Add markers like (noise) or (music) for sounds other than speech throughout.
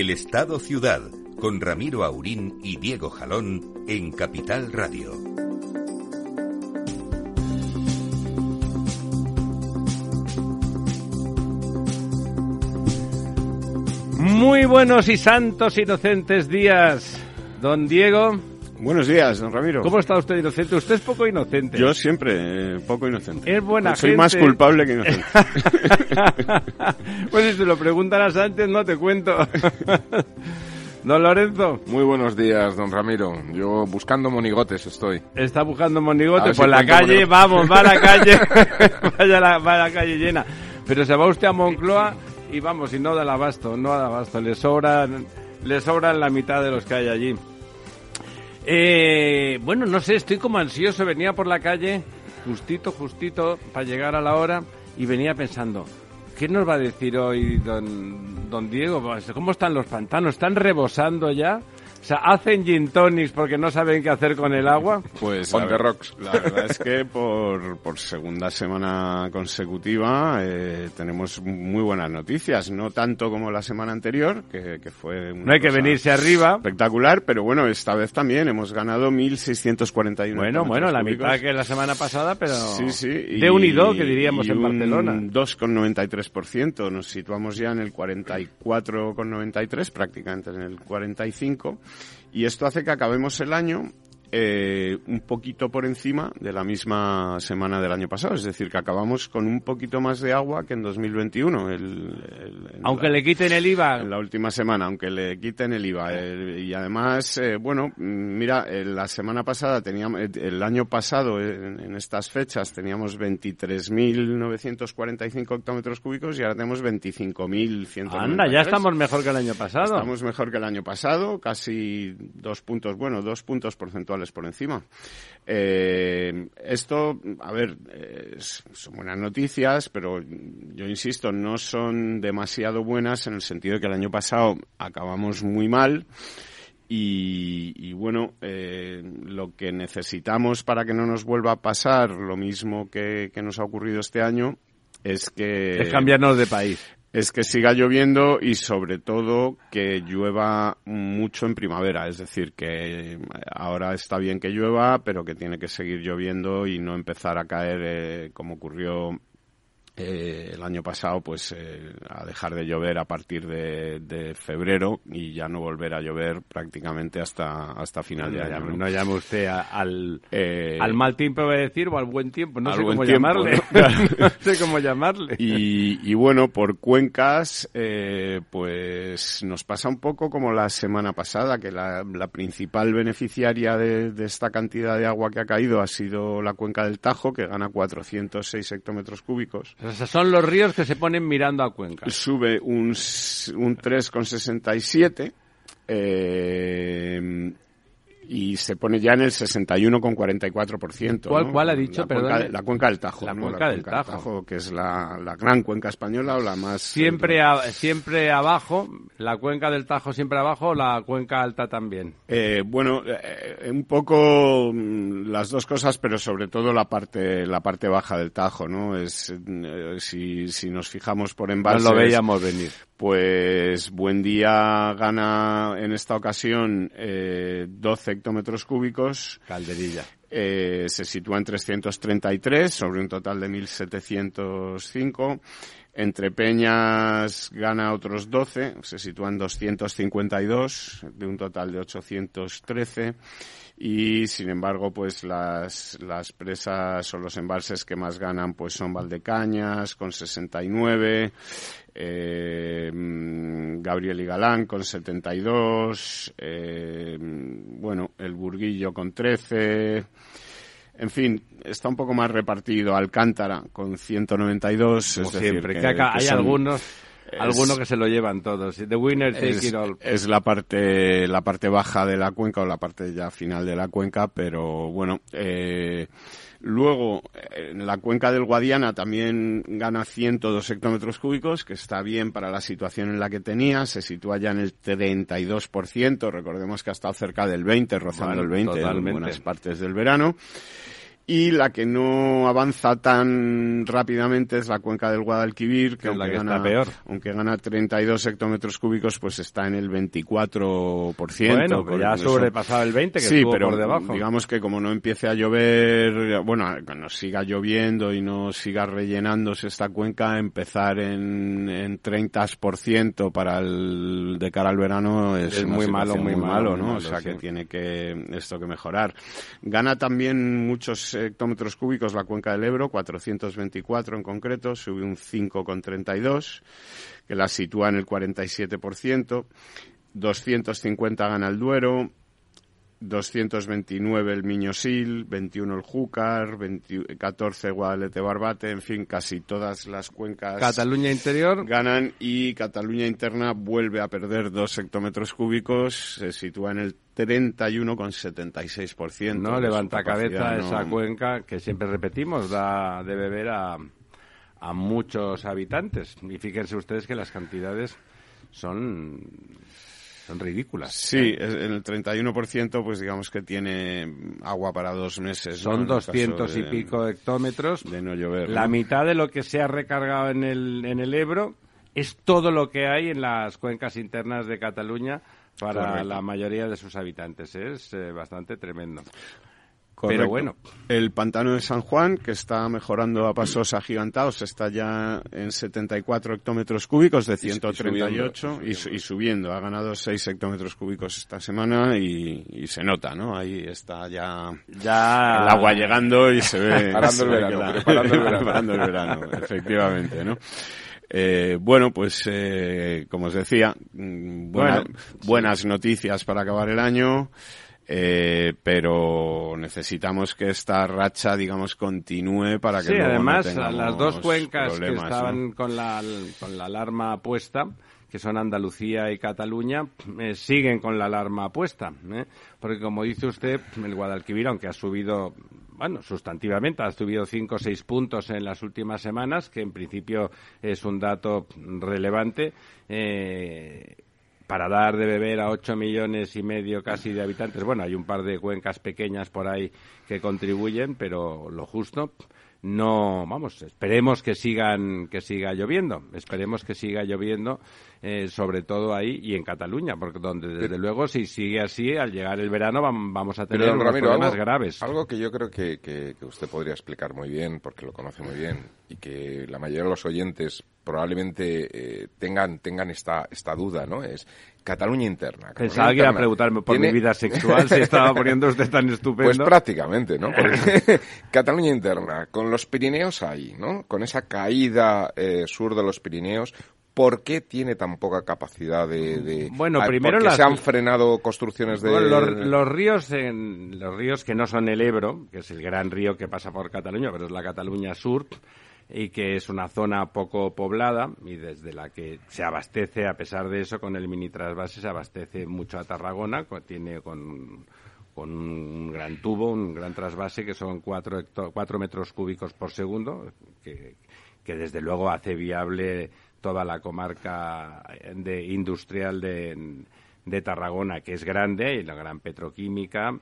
El Estado Ciudad, con Ramiro Aurín y Diego Jalón en Capital Radio. Muy buenos y santos inocentes días, don Diego. Buenos días, don Ramiro. ¿Cómo está usted inocente? Usted es poco inocente. Yo siempre eh, poco inocente. Es buena Soy gente. más culpable que inocente. (laughs) pues si se lo preguntaras antes, no te cuento. (laughs) don Lorenzo, Muy buenos días, don Ramiro. Yo buscando monigotes estoy. está buscando A monigote ver si por la calle. monigote. Vamos, va a la (laughs) calle. Vaya la, va a la calle llena. Pero se va usted a Moncloa y vamos, y no da el abasto, no da abasto. Le sobran, le sobran la mitad de los que hay allí. Eh, bueno, no sé, estoy como ansioso. Venía por la calle, justito, justito, para llegar a la hora, y venía pensando, ¿qué nos va a decir hoy don, don Diego? ¿Cómo están los pantanos? ¿Están rebosando ya? O sea, ¿hacen gin tonics porque no saben qué hacer con el agua? Pues On la, the rocks. la verdad es que por, por segunda semana consecutiva eh, tenemos muy buenas noticias. No tanto como la semana anterior, que, que fue una No hay que venirse arriba. espectacular, pero bueno, esta vez también hemos ganado 1.641 Bueno, bueno, la cúbicos. mitad que la semana pasada, pero Sí, sí. de unido, que diríamos y en un Barcelona. 2,93%. Nos situamos ya en el 44,93%, prácticamente en el 45%. Y esto hace que acabemos el año eh, un poquito por encima de la misma semana del año pasado. Es decir, que acabamos con un poquito más de agua que en 2021. El, el- en Aunque la- le quiten el IVA, en la última semana, aunque le quiten el IVA. Y además, eh, bueno, mira, eh, la semana pasada teníamos, el año pasado, en, en estas fechas, teníamos 23.945 hectómetros cúbicos y ahora tenemos 25.193. anda, ya estamos mejor que el año pasado. Estamos mejor que el año pasado, casi dos puntos, bueno, dos puntos porcentuales por encima. Eh, esto, a ver, son buenas noticias, pero yo insisto, no son demasiado buenas en el sentido de que el año pasado acabamos muy mal. Y, y bueno, eh, lo que necesitamos para que no nos vuelva a pasar lo mismo que, que nos ha ocurrido este año es que Es cambiarnos de país. Es que siga lloviendo y sobre todo que llueva mucho en primavera. Es decir, que ahora está bien que llueva, pero que tiene que seguir lloviendo y no empezar a caer eh, como ocurrió eh, el año pasado, pues eh, a dejar de llover a partir de, de febrero y ya no volver a llover prácticamente hasta, hasta final No de llame, año. no llame usted a- al, Eh, al mal tiempo, voy a decir, o al buen tiempo. No sé cómo tiempo, llamarle. ¿no? (laughs) no sé cómo llamarle. Y, y bueno, por cuencas, eh, pues nos pasa un poco como la semana pasada, que la, la principal beneficiaria de, de esta cantidad de agua que ha caído ha sido la cuenca del Tajo, que gana 406 hectómetros cúbicos. Son los ríos que se ponen mirando a Cuenca. Sube un, un 3,67 eh, y se pone ya en el 61,44%. ¿Cuál- ¿no? cuál ha dicho? La cuenca, de- la cuenca del Tajo. La ¿no? cuenca del Tajo. que es la, la gran cuenca española o la más... Siempre, a- siempre abajo, la cuenca del Tajo siempre abajo, la cuenca alta también. Eh, bueno, eh, un poco mm, las dos cosas, pero sobre todo la parte la parte baja del Tajo, ¿no? Es eh, si, si nos fijamos por No embalses, lo veíamos venir. pues Buen Día gana en esta ocasión eh, 12 hectómetros cúbicos. Calderilla. Eh, se sitúa en 333 sobre un total de 1.705. Entre Peñas gana otros 12, se sitúa en 252 de un total de 813 y sin embargo pues las, las presas o los embalses que más ganan pues son Valdecañas con 69 eh, Gabriel y Galán con 72 eh, bueno el Burguillo con 13 en fin, está un poco más repartido Alcántara con 192. Como es decir, siempre, que, que acá que hay son- algunos alguno que se lo llevan todos. The winner take es, it all. es la parte la parte baja de la cuenca o la parte ya final de la cuenca, pero bueno, eh, luego en la cuenca del Guadiana también gana 102 hectómetros cúbicos, que está bien para la situación en la que tenía, se sitúa ya en el 32%, recordemos que ha estado cerca del 20, rozando Bueno, el 20 en buenas partes del verano. Y la que no avanza tan rápidamente es la cuenca del Guadalquivir, que, aunque que gana, peor. aunque gana 32 hectómetros cúbicos, pues está en el 24%. Bueno, pues ya ha sobrepasado el 20, que sí, estuvo pero por debajo. digamos que como no empiece a llover, bueno, cuando siga lloviendo y no siga rellenándose esta cuenca, empezar en, en 30% para el, de cara al verano es, muy malo, muy malo, ¿no? malo, o sea sí. que tiene que esto que mejorar. Gana también muchos hectómetros cúbicos la cuenca del Ebro, 424 en concreto, sube un 5,32, que la sitúa en el 47%. 250 gana el Duero, 229 el Miñosil, 21 el Júcar, 20 14 Guadalete Barbate, en fin, casi todas las cuencas Cataluña interior, ganan y Cataluña interna vuelve a perder dos hectómetros cúbicos, se sitúa en el 31,76%. no levanta cabeza ¿no? esa cuenca que siempre repetimos, da de beber a, a muchos habitantes. Y fíjense ustedes que las cantidades son, son ridículas. Sí, en el 31% pues digamos que tiene agua para dos meses. ¿no? Son caso 200 y de- pico hectómetros. De no llover. La ¿no? mitad de lo que se ha recargado en el, en el Ebro es todo lo que hay en las cuencas internas de Cataluña para Correcto. la mayoría de sus habitantes. Es eh, bastante tremendo. Correcto. Pero bueno. El pantano de San Juan, que está mejorando a pasos agigantados, está ya en 74 hectómetros cúbicos de Y- y 138 subiendo, y, su- y subiendo. Ha ganado 6 hectómetros cúbicos esta semana y, y se nota, ¿no? Ahí está ya Ya el agua llegando y se ve. (laughs) Preparando se el ve verano, la- (laughs) preparando el verano, efectivamente, ¿no? Eh, bueno, pues eh, como os decía, mm, buena- Bueno, buenas noticias para acabar el año. Eh, pero necesitamos que esta racha, digamos, continúe para que Sí, luego además las dos cuencas que estaban con, la, con la alarma puesta, que son Andalucía y Cataluña, eh, siguen con la alarma puesta. ¿eh? Porque como dice usted, el Guadalquivir, aunque ha subido, bueno, sustantivamente, ha subido 5 o 6 puntos en las últimas semanas, que en principio es un dato relevante, eh, para dar de beber a 8 millones y medio casi de habitantes. Bueno, hay un par de cuencas pequeñas por ahí que contribuyen, pero lo justo. No, vamos, esperemos que sigan que siga lloviendo, esperemos que siga lloviendo, eh, sobre todo ahí y en Cataluña, porque donde desde luego si sigue así al llegar el verano vam- vamos a tener unos Ramiro, problemas algo, graves. algo que yo creo que, que- que usted podría explicar muy bien, porque lo conoce muy bien, y que la mayoría de los oyentes probablemente eh, tengan, tengan esta, esta duda, ¿no? Es Cataluña interna. Cataluña Pensaba que iba a preguntarme por tiene- mi vida sexual, se estaba poniendo usted tan (laughs) estupendo. Pues prácticamente, ¿no? Porque (laughs) (laughs) Cataluña interna, con los Pirineos ahí, ¿no? Con esa caída eh, sur de los Pirineos, ¿por qué tiene tan poca capacidad de...? de- Bueno, primero porque las- se han frenado construcciones de... Bueno, los, los ríos en, los ríos que no son el Ebro, que es el gran río que pasa por Cataluña, pero es la Cataluña Sur y que es una zona poco poblada y desde la que se abastece, a pesar de eso, con el mini trasvase se abastece mucho a Tarragona, tiene con, con un gran tubo, un gran trasvase que son cuatro, hecto- cuatro metros cúbicos por segundo, que, que desde luego hace viable toda la comarca de, industrial de, de Tarragona, que es grande, y la gran petroquímica,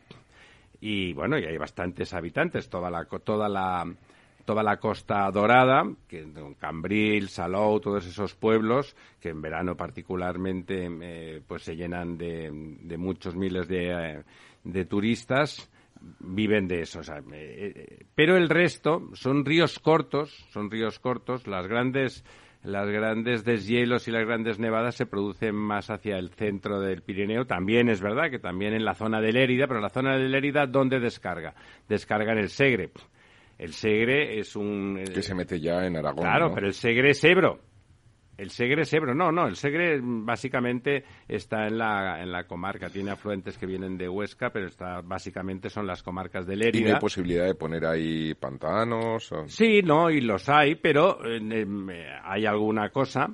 y bueno, y hay bastantes habitantes, toda la, toda la, toda la costa dorada, que Cambril, Salou, todos esos pueblos que en verano particularmente eh, pues se llenan de, muchos miles de, eh, de turistas viven de eso. eh, pero el resto son ríos cortos, son ríos cortos. Las grandes, las grandes deshielos y las grandes nevadas se producen más hacia el centro del Pirineo. También es verdad que también en la zona de Lérida, pero la zona de Lérida, ¿dónde descarga? Descarga en el Segre. El Segre es un... eh, que se mete ya en Aragón. Claro, ¿no? pero el Segre es Ebro. El Segre es Ebro. No, no, el Segre mm, básicamente está en la, en la comarca. Tiene afluentes que vienen de Huesca, pero está básicamente son las comarcas de ¿Y no Lérida. hay posibilidad de poner ahí pantanos? o- Sí, no, y los hay, pero eh, hay alguna cosa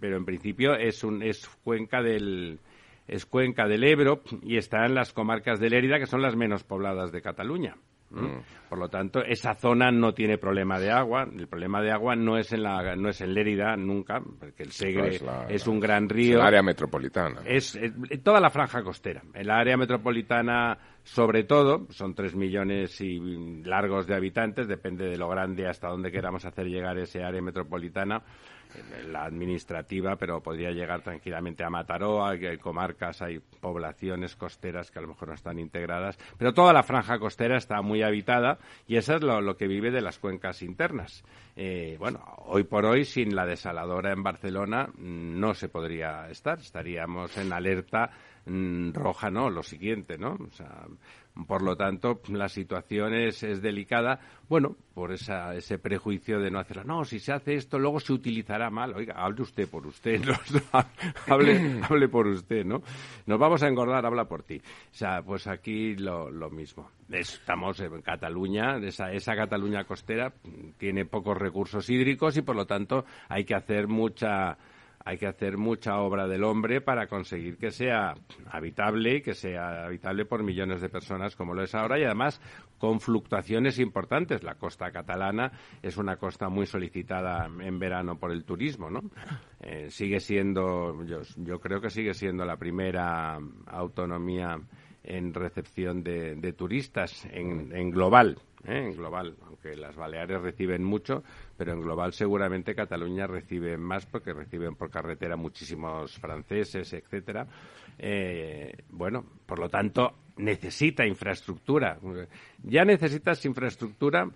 pero en principio es, un, es cuenca del es cuenca del Ebro y está en las comarcas de Lérida, que son las menos pobladas de Cataluña. Mm. Por lo tanto, esa zona no tiene problema de agua. El problema de agua no es en la, no es en Lérida nunca, porque el Segre es, un gran río. Es el área metropolitana. Es, toda la franja costera. El área metropolitana, sobre todo, son tres millones y largos de habitantes, depende de lo grande hasta dónde queramos hacer llegar ese área metropolitana la administrativa, pero podría llegar tranquilamente a Mataró, hay comarcas, hay poblaciones costeras que a lo mejor no están integradas, pero toda la franja costera está muy habitada y eso es lo, que vive de las cuencas internas. Eh, bueno, hoy por hoy, sin la desaladora en Barcelona, no se podría estar, estaríamos en alerta roja, ¿no? Lo siguiente, ¿no? O sea, por lo tanto, la situación es, delicada, bueno, por esa, ese prejuicio de no hacerla. No, si se hace esto, luego se utilizará mal. Oiga, hable usted por usted, (laughs) hable, hable por usted, ¿no? Nos vamos a engordar, habla por ti. O sea, pues aquí lo, lo mismo. Estamos en Cataluña, esa, esa Cataluña costera tiene pocos recursos hídricos y, por lo tanto, hay que hacer mucha hay que hacer mucha obra del hombre para conseguir que sea habitable y que sea habitable por millones de personas como lo es ahora y además con fluctuaciones importantes. La costa catalana es una costa muy solicitada en verano por el turismo, ¿no? Eh, sigue siendo, yo, creo que sigue siendo la primera autonomía en recepción de, turistas en global. ¿Eh? en global, aunque las Baleares reciben mucho, pero en global seguramente Cataluña recibe más porque reciben por carretera muchísimos franceses, etcétera. Eh, bueno, por lo tanto, necesita infraestructura. Ya necesitas infraestructura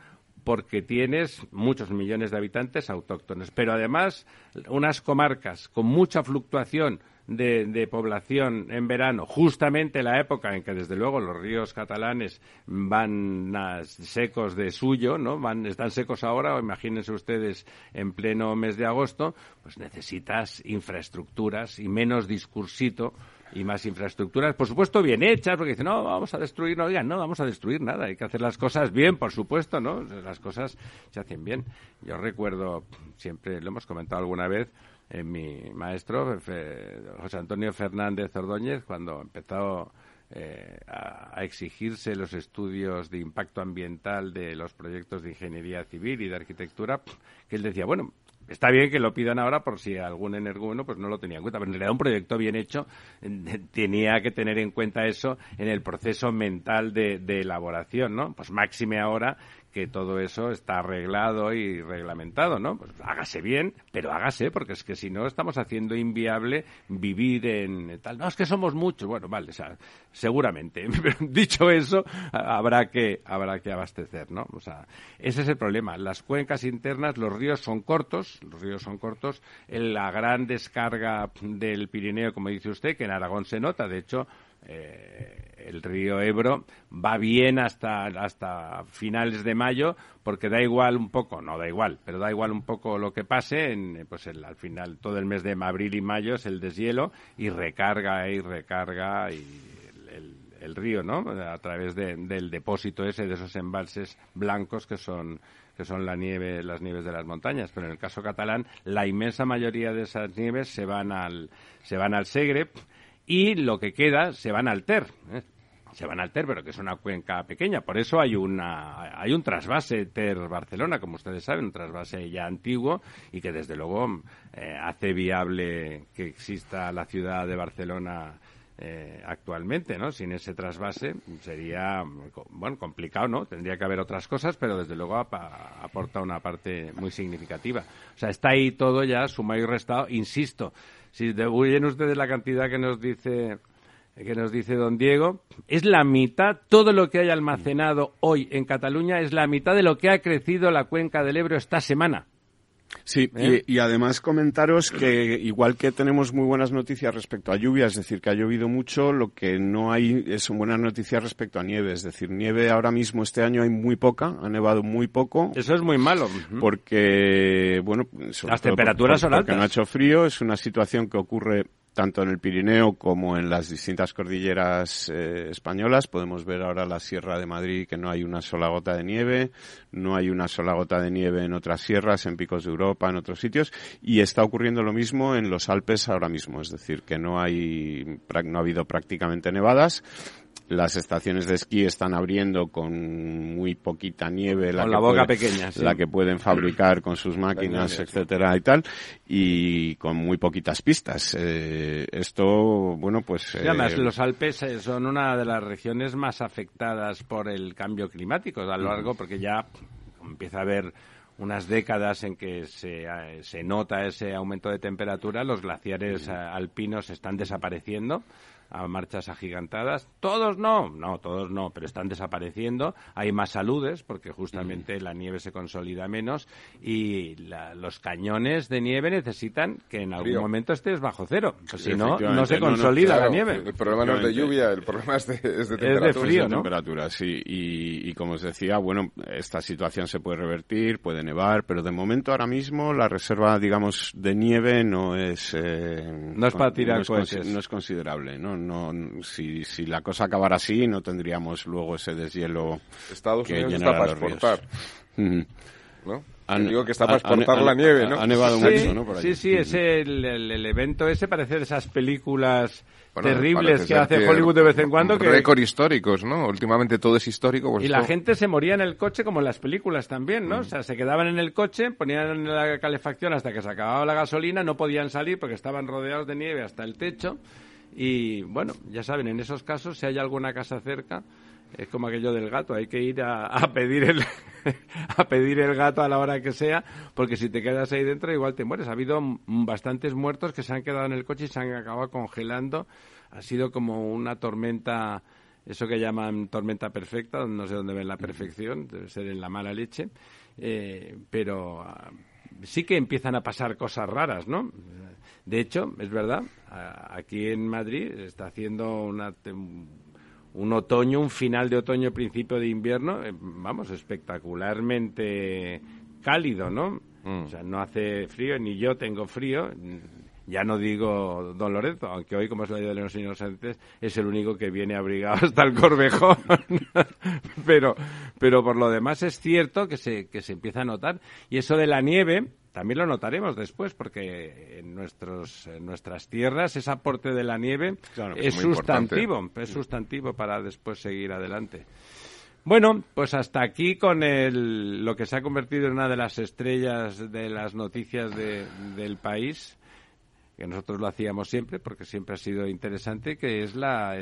porque tienes muchos millones de habitantes autóctonos, pero además unas comarcas con mucha fluctuación de, población en verano, justamente la época en que desde luego los ríos catalanes van secos de suyo, ¿no? Van, están secos ahora, o imagínense ustedes en pleno mes de agosto, pues necesitas infraestructuras y menos discursito y más infraestructuras, por supuesto, bien hechas, porque dicen, no, vamos a destruir, no digan, no, vamos a destruir nada, hay que hacer las cosas bien, por supuesto, ¿no? Las cosas se hacen bien. Yo recuerdo, siempre lo hemos comentado alguna vez, en mi maestro, José Antonio Fernández Ordóñez, cuando empezó eh, a, exigirse los estudios de impacto ambiental de los proyectos de ingeniería civil y de arquitectura, que él decía, bueno, Está bien que lo pidan ahora por si algún energúmeno pues no lo tenía en cuenta, pero en realidad un proyecto bien hecho eh, tenía que tener en cuenta eso en el proceso mental de, de elaboración, ¿no? Pues máxime ahora que todo eso está arreglado y reglamentado, ¿no? Pues hágase bien, pero hágase, porque es que si no estamos haciendo inviable vivir en tal. No, es que somos muchos. Bueno, vale, o sea, seguramente. (laughs) Pero dicho eso, habrá que, habrá que abastecer, ¿no? O sea, ese es el problema. Las cuencas internas, los ríos son cortos, los ríos son cortos. La gran descarga del Pirineo, como dice usted, que en Aragón se nota, de hecho, eh, el río Ebro va bien hasta, hasta finales de mayo porque da igual un poco, no da igual, pero da igual un poco lo que pase, en, pues al final todo el mes de abril y mayo es el deshielo y recarga y recarga el, río, ¿no? A través del depósito ese, de esos embalses blancos que son que son la nieve, las nieves de las montañas, pero en el caso catalán la inmensa mayoría de esas nieves se van al se van al Segre y lo que queda se van al Ter. ¿eh? Se van al Ter, pero que es una cuenca pequeña. Por eso hay, una, hay un trasvase Ter-Barcelona, como ustedes saben, un trasvase ya antiguo y que desde luego eh, hace viable que exista la ciudad de Barcelona eh, actualmente, ¿no? Sin ese trasvase sería, bueno, complicado, ¿no? Tendría que haber otras cosas, pero desde luego aporta una parte muy significativa. O sea, está ahí todo ya sumado y restado. Insisto, si debuyen ustedes la cantidad que nos dice que nos dice don Diego, es la mitad, todo lo que hay almacenado hoy en Cataluña es la mitad de lo que ha crecido la cuenca del Ebro esta semana. Sí, ¿Eh? y, además comentaros que igual que tenemos muy buenas noticias respecto a lluvia, es decir, que ha llovido mucho, lo que no hay son buenas noticias respecto a nieve, es decir, nieve ahora mismo este año hay muy poca, ha nevado muy poco. Eso es muy malo. Porque, bueno, las temperaturas son altas. Porque no ha hecho frío, es una situación que ocurre tanto en el Pirineo como en las distintas cordilleras eh, españolas. Podemos ver ahora la Sierra de Madrid que no hay una sola gota de nieve, no hay una sola gota de nieve en otras sierras, en picos de Europa, en otros sitios, y está ocurriendo lo mismo en los Alpes ahora mismo, es decir, que no hay, no ha habido prácticamente nevadas las estaciones de esquí están abriendo con muy poquita nieve, la, la boca pequeña, la que pueden fabricar con sus máquinas, etcétera y tal, y con muy poquitas pistas. Eh, esto, bueno, pues. además, eh, los Alpes eh, son una de las regiones más afectadas por el cambio climático a lo largo, porque ya empieza a haber unas décadas en que se, se nota ese aumento de temperatura, los glaciares alpinos están desapareciendo a marchas agigantadas. Todos no, no, todos no, pero están desapareciendo. Hay más saludes porque justamente la nieve se consolida menos y los cañones de nieve necesitan que en algún momento estés bajo cero. Pues si no, no se consolida la nieve. El problema no es de lluvia, el problema es de, es de temperatura. Es de frío, ¿no? temperatura, sí. Y, como os decía, bueno, esta situación se puede revertir, puede nevar, pero de momento ahora mismo la reserva, digamos, de nieve no es... Eh, no es para tirar no no es considerable, ¿no? no, si, si la cosa acabara así, no tendríamos luego ese deshielo Estados que Unidos está para exportar. (laughs) ¿No? Digo que está para exportar la nieve, ¿no? Ha nevado mucho, ¿no? sí, sí, es el, el, evento ese parece esas películas terribles que hace Hollywood de vez en cuando. Que... Récord históricos, ¿no? Últimamente todo es histórico. Pues y la gente se moría en el coche como en las películas también, ¿no? Mm. O sea, se quedaban en el coche, ponían la calefacción hasta que se acababa la gasolina, no podían salir porque estaban rodeados de nieve hasta el techo y bueno, ya saben, en esos casos, si hay alguna casa cerca, es como aquello del gato, hay que ir a, pedir el (laughs) a pedir el gato a la hora que sea, porque si te quedas ahí dentro igual te mueres. Ha habido bastantes muertos que se han quedado en el coche y se han acabado congelando. Ha sido como una tormenta, eso que llaman tormenta perfecta, no sé dónde ven la perfección, debe ser en la mala leche, eh, pero ah, sí que empiezan a pasar cosas raras, ¿no? De hecho, es verdad, aquí en Madrid está haciendo un otoño, un final de otoño, principio de invierno, eh, vamos, espectacularmente cálido, ¿no? Mm. O sea, no hace frío, ni yo tengo frío, ya no digo Don Lorenzo, aunque hoy, como es la Día de los Inocentes, es el único que viene abrigado (laughs) hasta el corvejón. (laughs) pero, pero por lo demás es cierto que se, que se empieza a notar. Y eso de la nieve, también lo notaremos después, porque en, nuestros, nuestras tierras ese aporte de la nieve es, sustantivo, es sustantivo para después seguir adelante. Bueno, pues hasta aquí con el, lo que se ha convertido en una de las estrellas de las noticias del país, que nosotros lo hacíamos siempre, porque siempre ha sido interesante, que es la,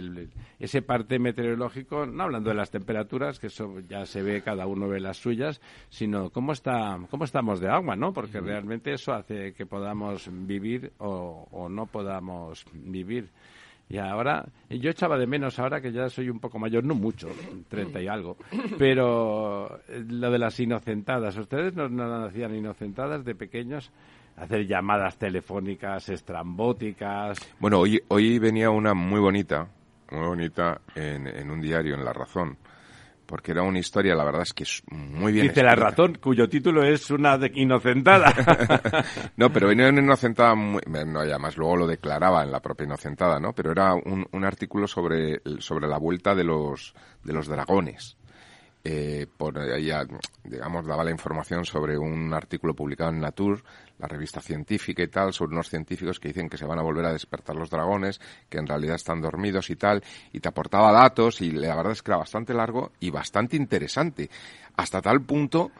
ese parte meteorológico, no hablando de las temperaturas, que eso ya se ve, cada uno ve las suyas, sino cómo, está, cómo estamos de agua, ¿no? Porque realmente eso hace que podamos vivir o, o no podamos vivir. Y ahora, yo echaba de menos ahora que ya soy un poco mayor, no mucho, treinta y algo, pero lo de las inocentadas, ¿ustedes no, no hacían inocentadas de pequeños? Hacer llamadas telefónicas estrambóticas. Bueno, hoy, hoy venía una muy bonita, muy bonita en, en un diario, en La Razón, porque era una historia, la verdad es que es muy bien. Dice La Razón, cuyo título es una inocentada. (laughs) no, pero venía una inocentada, muy, no, además luego lo declaraba en la propia inocentada, ¿no? Pero era un, un artículo sobre, sobre la vuelta de los, de los dragones eh, por ella, digamos, daba la información sobre un artículo publicado en Nature, la revista científica y tal, sobre unos científicos que dicen que se van a volver a despertar los dragones, que en realidad están dormidos y tal, y te aportaba datos y la verdad es que era bastante largo y bastante interesante, hasta tal punto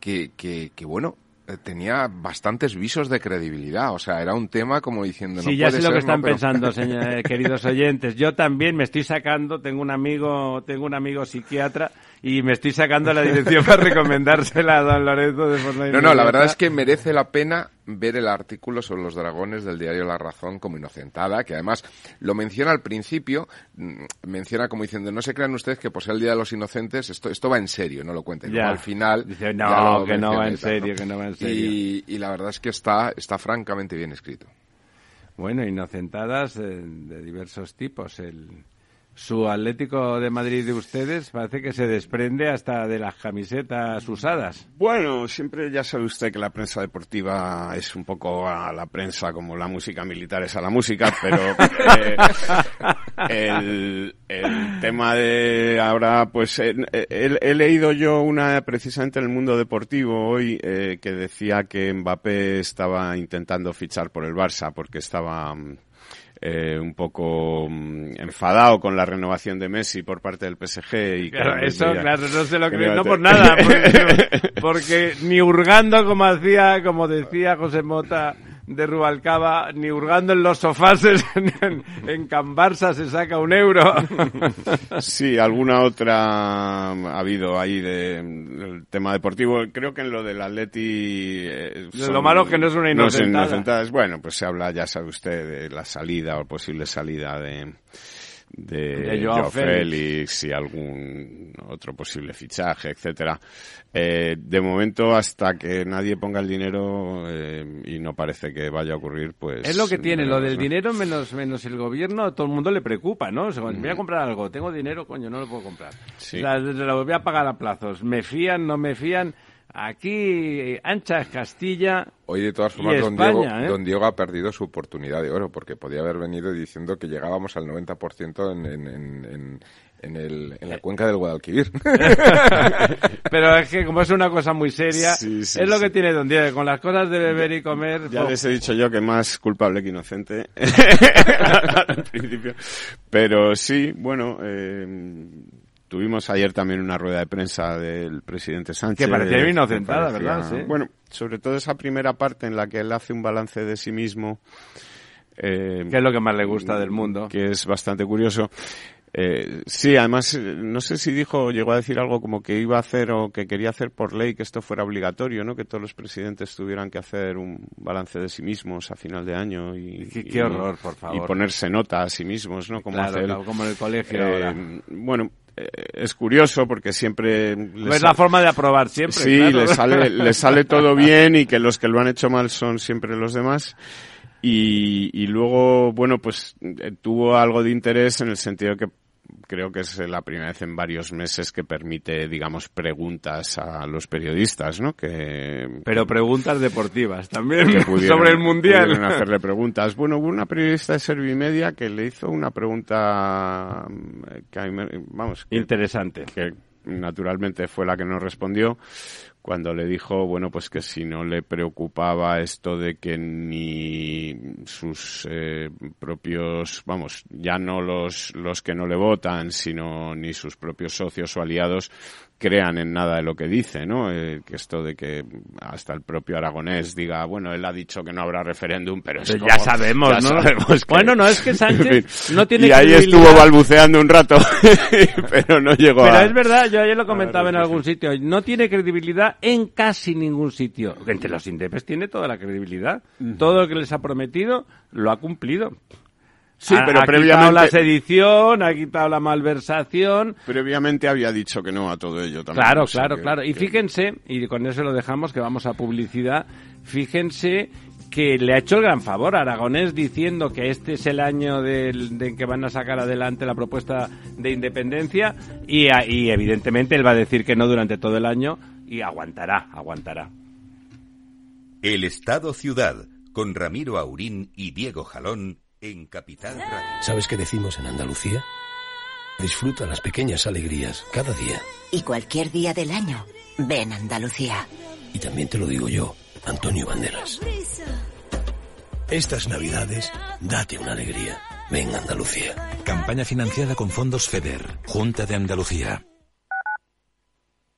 que, que, que bueno, eh, tenía bastantes visos de credibilidad. O sea, era un tema como diciendo. Sí, ya sé lo que están pensando, (laughs) señor, queridos oyentes. Yo también me estoy sacando, tengo un amigo, tengo un amigo psiquiatra y me estoy sacando la dirección para recomendársela a don Lorenzo de forma No, no, la verdad es que merece la pena ver el artículo sobre los dragones del diario La Razón como inocentada, que además lo menciona al principio, mm, menciona como diciendo, no se crean ustedes que por ser el Día de los Inocentes, esto, esto va en serio, no lo cuenten. Ya. al final... Dice, no, que no va en serio, que no va en serio. Y, y la verdad es que está, está francamente bien escrito. Bueno, inocentadas de diversos tipos. El, su Atlético de Madrid de ustedes parece que se desprende hasta de las camisetas usadas. Bueno, siempre ya sabe usted que la prensa deportiva es un poco a la prensa como la música militar es a la música, pero (laughs) eh, el, tema de ahora, pues he, leído yo una precisamente en el mundo deportivo hoy eh, que decía que Mbappé estaba intentando fichar por el Barça porque estaba mm, eh, un poco mm, enfadado con la renovación de Messi por parte del PSG y claro, eso claro no se lo creo no por nada (laughs) porque, ni hurgando como hacía como decía José Mota de Rubalcaba, ni hurgando en los sofás (laughs) en, en Cambarsa se saca un euro. (laughs) Sí, alguna otra ha habido ahí de, del tema deportivo. Creo que en lo del Atleti... Eh, lo malo es que no es una inocentada. Bueno, pues se habla, ya sabe usted, de la salida o posible salida de de, Joao, Félix. y algún otro posible fichaje, etcétera. Eh, de momento, hasta que nadie ponga el dinero eh, y no parece que vaya a ocurrir, pues... Es lo que tiene, lo del dinero menos, menos el gobierno, todo el mundo le preocupa, ¿no? voy a mm. comprar algo, tengo dinero, coño, no lo puedo comprar. Sí. lo voy a pagar a plazos. ¿Me fían, no me fían? Aquí, ancha es Castilla. Hoy, de todas formas, don, Diego, ¿eh? don, Diego, ha perdido su oportunidad de oro, porque podía haber venido diciendo que llegábamos al 90% en, en, en, en, el, en la cuenca del Guadalquivir. (laughs) Pero es que como es una cosa muy seria, es lo que tiene Don Diego, con las cosas de beber y comer... Ya les he dicho yo que más culpable que inocente, (laughs) (laughs) al principio. Pero sí, bueno, eh, Tuvimos ayer también una rueda de prensa del presidente Sánchez. Que parecía inocentada, ¿verdad? Bueno, sobre todo esa primera parte en la que él hace un balance de sí mismo. Eh, que es lo que más le gusta del mundo. Que es bastante curioso. Eh, sí, además, no sé si dijo, llegó a decir algo como que iba a hacer o que quería hacer por ley que esto fuera obligatorio, ¿no? Que todos los presidentes tuvieran que hacer un balance de sí mismos a final de año y... Qué, horror, por favor. Y ponerse nota a sí mismos, ¿no? Como, como en el colegio eh, Bueno, eh, es curioso porque siempre... Es la forma de aprobar siempre. Sí, le, sale, (laughs) le sale todo bien y que los que lo han hecho mal son siempre los demás. Y, y luego, bueno, pues eh, tuvo algo de interés en el sentido que creo que es la primera vez en varios meses que permite, digamos, preguntas a los periodistas, ¿no? Que, Pero preguntas deportivas también (laughs) sobre el Mundial. hacerle preguntas. Bueno, hubo una periodista de Servimedia que le hizo una pregunta que, vamos... Interesante. Que naturalmente fue la que nos respondió cuando le dijo, bueno, pues que si no le preocupaba esto de que ni sus eh, propios, vamos, ya no los, los que no le votan, sino ni sus propios socios o aliados crean en nada de lo que dice, ¿no? Eh, que esto de que hasta el propio Aragonés diga, bueno, él ha dicho que no habrá referéndum, pero es ya sabemos, ¿no? bueno, no es que (laughs) Sánchez no tiene Y ahí estuvo balbuceando un rato, (laughs) pero no llegó pero es verdad, yo ayer lo comentaba en algún sitio, no tiene credibilidad en casi ningún sitio. Entre los indepes tiene toda la credibilidad. Todo lo que les ha prometido lo ha cumplido. Sí, pero ha previamente... la sedición, ha quitado la malversación. Previamente había dicho que no a todo ello también. Claro, claro, claro. Y fíjense, y con eso lo dejamos, que vamos a publicidad, fíjense que le ha hecho el gran favor a Aragonés diciendo que este es el año del, de que van a sacar adelante la propuesta de independencia y, y evidentemente él va a decir que no durante todo el año y aguantará, aguantará. El Estado Ciudad, con Ramiro Aurín y Diego Jalón en Capital Radio. ¿Sabes qué decimos en Andalucía? Disfruta las pequeñas alegrías cada día. Y cualquier día del año, ven Andalucía. Y también te lo digo yo, Antonio Banderas. Estas navidades, date una alegría. Ven Andalucía. Campaña financiada con fondos FEDER, Junta de Andalucía.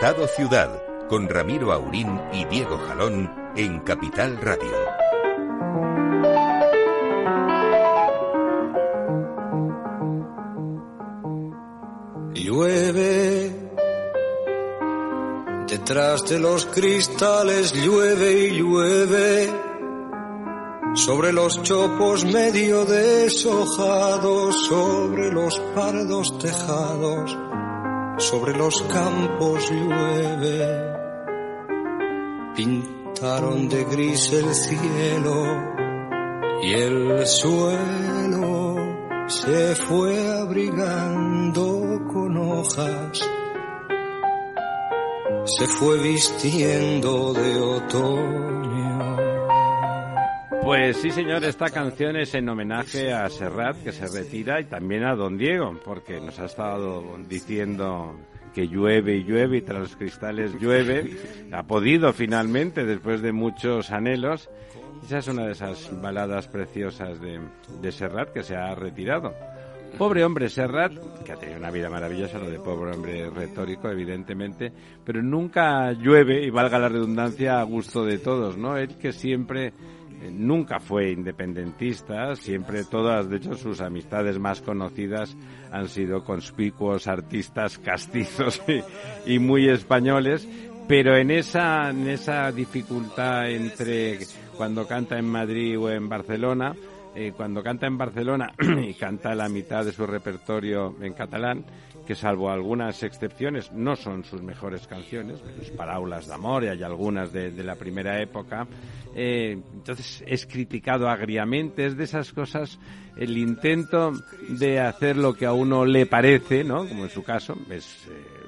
Estado Ciudad, con Ramiro Aurín y Diego Jalón en Capital Radio. Llueve, detrás de los cristales llueve y llueve, sobre los chopos medio deshojados, sobre los pardos tejados sobre los campos llueve, pintaron de gris el cielo y el suelo se fue abrigando con hojas, se fue vistiendo de otoño. Pues sí, señor, esta canción es en homenaje a Serrat, que se retira, y también a Don Diego, porque nos ha estado diciendo que llueve y llueve y tras los cristales llueve. Ha podido finalmente, después de muchos anhelos. Esa es una de esas baladas preciosas de, de Serrat que se ha retirado. Pobre hombre Serrat, que ha tenido una vida maravillosa, lo de pobre hombre retórico, evidentemente, pero nunca llueve, y valga la redundancia, a gusto de todos, ¿no? Él que siempre nunca fue independentista, siempre todas, de hecho, sus amistades más conocidas han sido conspicuos artistas castizos y, y muy españoles, pero en esa, en esa dificultad entre cuando canta en Madrid o en Barcelona, eh, cuando canta en Barcelona (clears throat) y canta la mitad de su repertorio en catalán, que salvo algunas excepciones no son sus mejores canciones, es Paraulas de Amor y hay algunas de, de la primera época, eh, entonces es criticado agriamente, es de esas cosas, el intento de hacer lo que a uno le parece, ¿no? Como en su caso, es... Eh,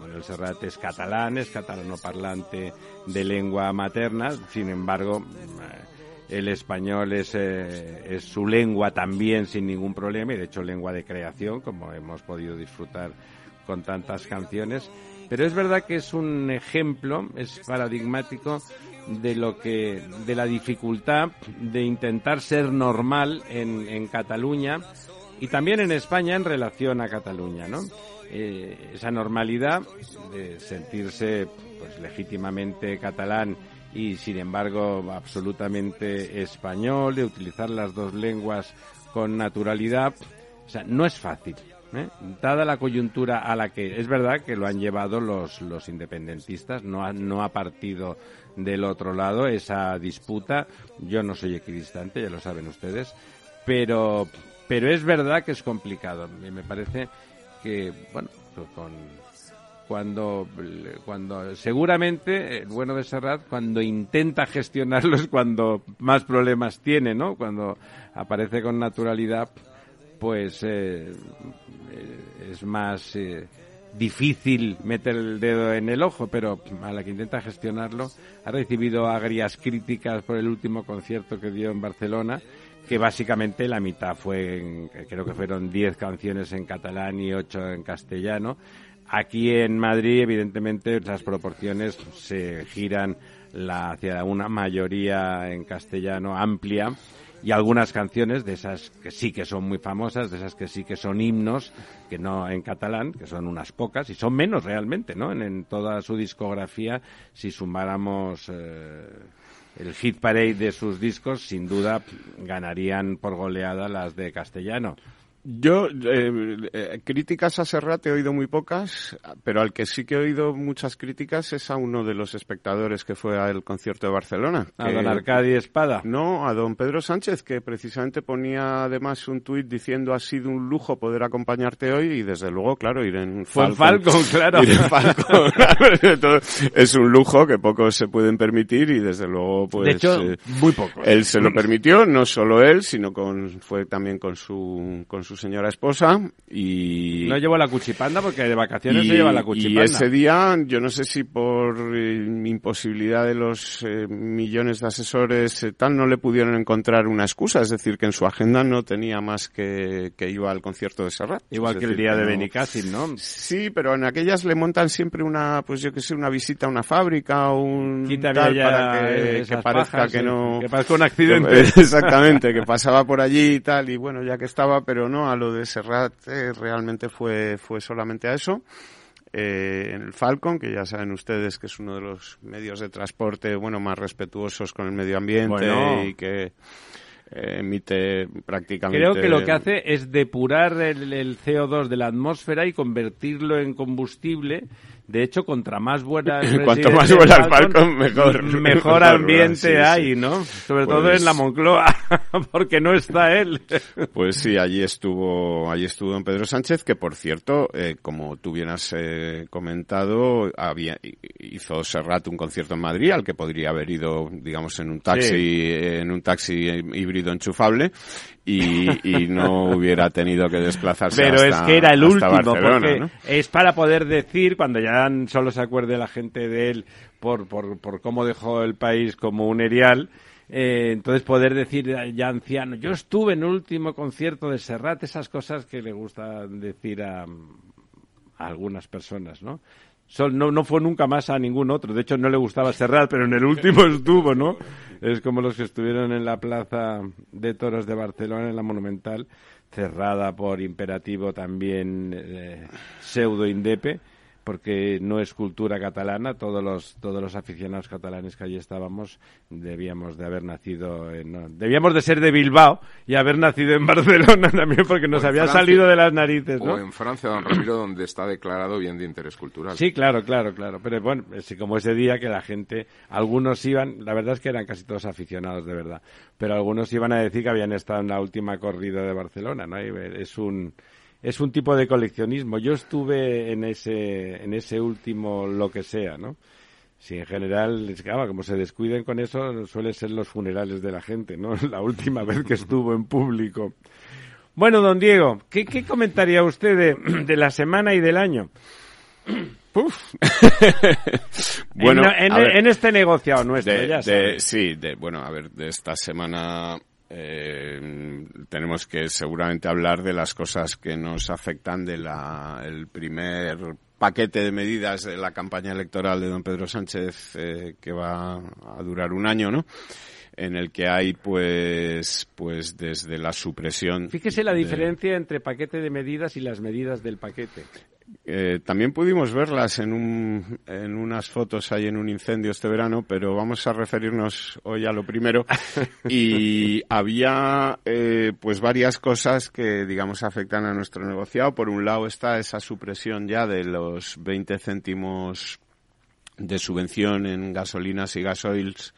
Manuel Serrat es catalán, es catalano parlante de lengua materna, sin embargo, eh, el español es, eh, es su lengua también sin ningún problema y de hecho lengua de creación, como hemos podido disfrutar con tantas canciones. Pero es verdad que es un ejemplo, es paradigmático de lo que, de la dificultad de intentar ser normal en, Cataluña y también en España en relación a Cataluña, ¿no? Eh, esa normalidad de sentirse pues legítimamente catalán y sin embargo absolutamente español, de utilizar las dos lenguas con naturalidad, o sea, no es fácil. ¿eh? Dada la coyuntura a la que es verdad que lo han llevado los, los independentistas, no ha, no ha partido del otro lado esa disputa. Yo no soy equidistante, ya lo saben ustedes, pero, pero es verdad que es complicado. Me parece que, bueno, con, cuando, cuando seguramente el bueno de Serrat cuando intenta gestionarlo es (laughs) cuando más problemas tiene, ¿no? Cuando aparece con naturalidad, pues eh, es más eh, difícil meter el dedo en el ojo, pero a la que intenta gestionarlo ha recibido agrias críticas por el último concierto que dio en Barcelona que básicamente la mitad fue, en, creo que fueron 10 canciones en catalán y 8 en castellano. Aquí en Madrid, evidentemente, las proporciones se giran la, hacia una mayoría en castellano amplia y algunas canciones de esas que sí que son muy famosas, de esas que sí que son himnos, que no en catalán, que son unas pocas, y son menos realmente, ¿no? En, toda su discografía, si sumáramos eh, el hit parade de sus discos, sin duda ganarían por goleada las de castellano. Yo, eh, eh, críticas a Serrat he oído muy pocas, pero al que sí que he oído muchas críticas es a uno de los espectadores que fue al concierto de Barcelona. A don Arcadi Espada. No, a don Pedro Sánchez, que precisamente ponía además un tuit diciendo ha sido un lujo poder acompañarte hoy y desde luego, claro, ir en Falcon. Falcon, claro. Ir en Falcon, claro. (laughs) es un lujo que pocos se pueden permitir y desde luego, pues... De hecho, eh, muy pocos. Él se lo permitió, no solo él, sino con, fue también con su, con su señora esposa y... No llevó la cuchipanda porque de vacaciones y, se lleva la cuchipanda. Y ese día, yo no sé si por eh, imposibilidad de los eh, millones de asesores eh, tal, no le pudieron encontrar una excusa, es decir, que en su agenda no tenía más que, que iba al concierto de Serrat. Igual es que decir, el día de Benicàssim, ¿no? Sí, pero en aquellas le montan siempre una, pues yo que sé, una visita a una fábrica o un Quítame tal para que, parezca pajas, que no... que parezca un accidente. (laughs) Exactamente, que pasaba por allí y tal, y bueno, ya que estaba, pero no, a lo de Serrat eh, realmente fue, fue solamente a eso. Eh, en el Falcon, que ya saben ustedes que es uno de los medios de transporte, bueno, más respetuosos con el medio ambiente Bueno. y que eh, emite prácticamente... Creo que lo que hace es depurar el, el CO2 de la atmósfera y convertirlo en combustible. De hecho, contra más buena (laughs) el Cuanto más del vuela el Falcon, mejor. (laughs) Mejor (laughs) ambiente sí. hay, ¿no? Sobre todo Pues- en la Moncloa, porque no está él. Pues sí, allí estuvo, allí estuvo don Pedro Sánchez, que por cierto, eh, como tú bien has eh, comentado, había, hizo Serrat un concierto en Madrid al que podría haber ido, digamos, en un taxi, Sí. en un taxi híbrido enchufable y, y no hubiera tenido que desplazarse Pero hasta- es que era el último, porque ¿no? es para poder decir, cuando ya solo se acuerde la gente de él por, por, por cómo dejó el país como un erial, eh, entonces poder decir ya anciano, yo estuve en el último concierto de Serrat, esas cosas que le gusta decir a, a algunas personas, ¿no? Sol- no, no fue nunca más a ningún otro. De hecho, no le gustaba Serrat, pero en el último (laughs) estuvo, ¿no? Es como los que estuvieron en la plaza de toros de Barcelona, en la Monumental, cerrada por imperativo también eh, pseudo-indepe, porque no es cultura catalana. Todos los, todos los aficionados catalanes que allí estábamos debíamos de haber nacido, en, no, debíamos de ser de Bilbao y haber nacido en (laughs) Barcelona también, porque nos había Francia. salido de las narices, ¿no? O en Francia, don Ramiro, donde está declarado bien de interés cultural. Sí, claro, claro, claro. Pero bueno, es como ese día que la gente, algunos iban, la verdad es que eran casi todos aficionados de verdad, pero algunos iban a decir que habían estado en la última corrida de Barcelona, ¿no? Y es un es un tipo de coleccionismo. Yo estuve en ese en ese último lo que sea, ¿no? Sí, en general, como se descuiden con eso, suelen ser los funerales de la gente, ¿no? (laughs) La última vez que estuvo en público. Bueno, don Diego, ¿qué, qué comentaría usted de, (clears throat) de la semana y del año? (clears throat) (laughs) Bueno, en, en- este negociado nuestro, De- ya de- sí, de, bueno, a ver, de esta semana eh, tenemos que seguramente hablar de las cosas que nos afectan de la el primer paquete de medidas de la campaña electoral de don Pedro Sánchez eh, que va a durar un año, ¿no? En el que hay, pues, pues desde la supresión. Fíjese la de- diferencia entre paquete de medidas y las medidas del paquete. Eh, también pudimos verlas en, un, en unas fotos ahí en un incendio este verano, pero vamos a referirnos hoy a lo primero. (laughs) Y había eh, pues varias cosas que digamos afectan a nuestro negociado. Por un lado está esa supresión ya de los 20 céntimos de subvención en gasolinas y gasoils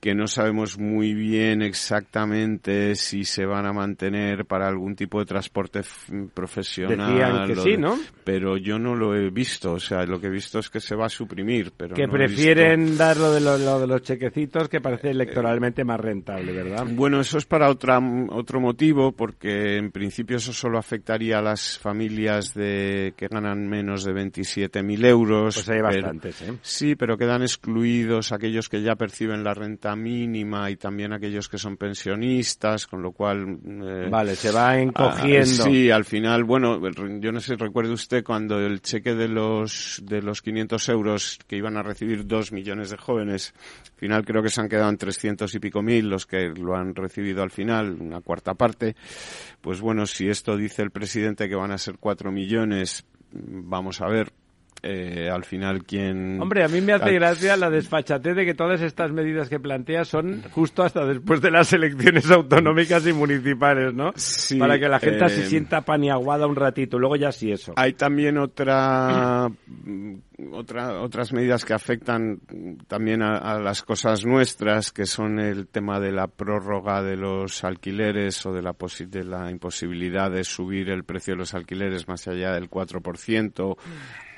que no sabemos muy bien exactamente si se van a mantener para algún tipo de transporte profesional. Decían que sí, ¿no? Pero yo no lo he visto, o sea, lo que he visto es que se va a suprimir, pero Que no prefieren visto- dar lo de, lo, lo de los chequecitos que parece electoralmente más rentable, ¿verdad? Bueno, eso es para otra, otro motivo, porque en principio eso solo afectaría a las familias de que ganan menos de 27.000 euros. Pues hay pero- bastantes, ¿eh? Sí, pero quedan excluidos aquellos que ya perciben la renta mínima y también aquellos que son pensionistas, con lo cual... eh, Vale, se va encogiendo. Ah, sí, al final, bueno, yo no sé, recuerde usted cuando el cheque de los de los 500 euros que iban a recibir dos millones de jóvenes, al final creo que se han quedado en 300 y pico mil los que lo han recibido al final, una cuarta parte. Pues bueno, si esto dice el presidente que van a ser cuatro millones, vamos a ver. Eh, al final quien... Hombre, a mí me hace gracia la desfachatez de que todas estas medidas que planteas son justo hasta después de las elecciones autonómicas y municipales, ¿no? Sí, Para que la gente eh, se sienta paniaguada un ratito, luego ya sí eso. Hay también otra, mm, otra, otras medidas que afectan también a, a las cosas nuestras, que son el tema de la prórroga de los alquileres o de la, posi- de la imposibilidad de subir el precio de los alquileres más allá del 4%,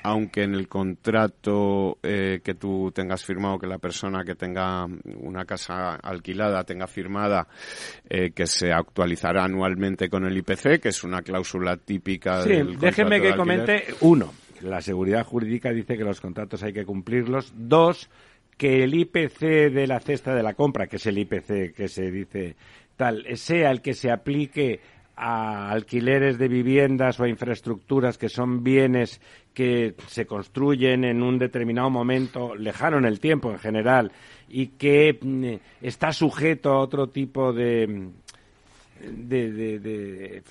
aunque en el contrato eh, que tú tengas firmado, que la persona que tenga una casa alquilada tenga firmada, eh, que se actualizará anualmente con el IPC, que es una cláusula típica Sí, del déjeme que de comente, uno, la seguridad jurídica dice que los contratos hay que cumplirlos. Dos, que el IPC de la cesta de la compra, que es el IPC que se dice tal, sea el que se aplique a alquileres de viviendas o a infraestructuras que son bienes que se construyen en un determinado momento lejano en el tiempo en general y que mm, está sujeto a otro tipo de, de-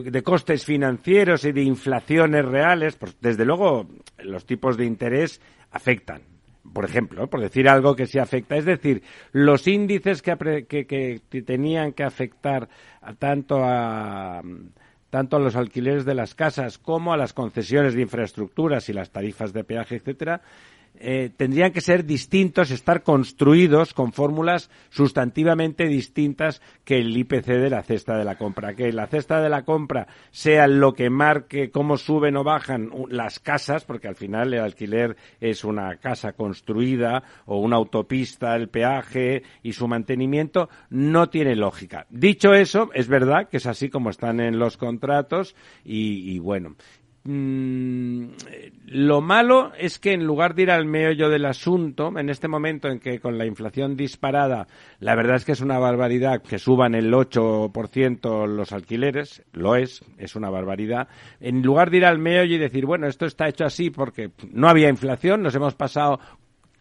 de costes financieros y de inflaciones reales, pues desde luego los tipos de interés afectan. Por ejemplo, por decir algo que sí afecta, es decir, los índices que, que, que tenían que afectar a tanto a tanto a los alquileres de las casas como a las concesiones de infraestructuras y las tarifas de peaje, etcétera, eh, tendrían que ser distintos, estar construidos con fórmulas sustantivamente distintas que el IPC de la cesta de la compra. Que la cesta de la compra sea lo que marque cómo suben o bajan las casas, porque al final el alquiler es una casa construida o una autopista, el peaje y su mantenimiento, no tiene lógica. Dicho eso, es verdad que es así como están en los contratos y, y bueno. Mm, lo malo es que en lugar de ir al meollo del asunto, en este momento en que con la inflación disparada, la verdad es que es una barbaridad que suban el 8% los alquileres, lo es, es una barbaridad, en lugar de ir al meollo y decir, bueno, esto está hecho así porque no había inflación, nos hemos pasado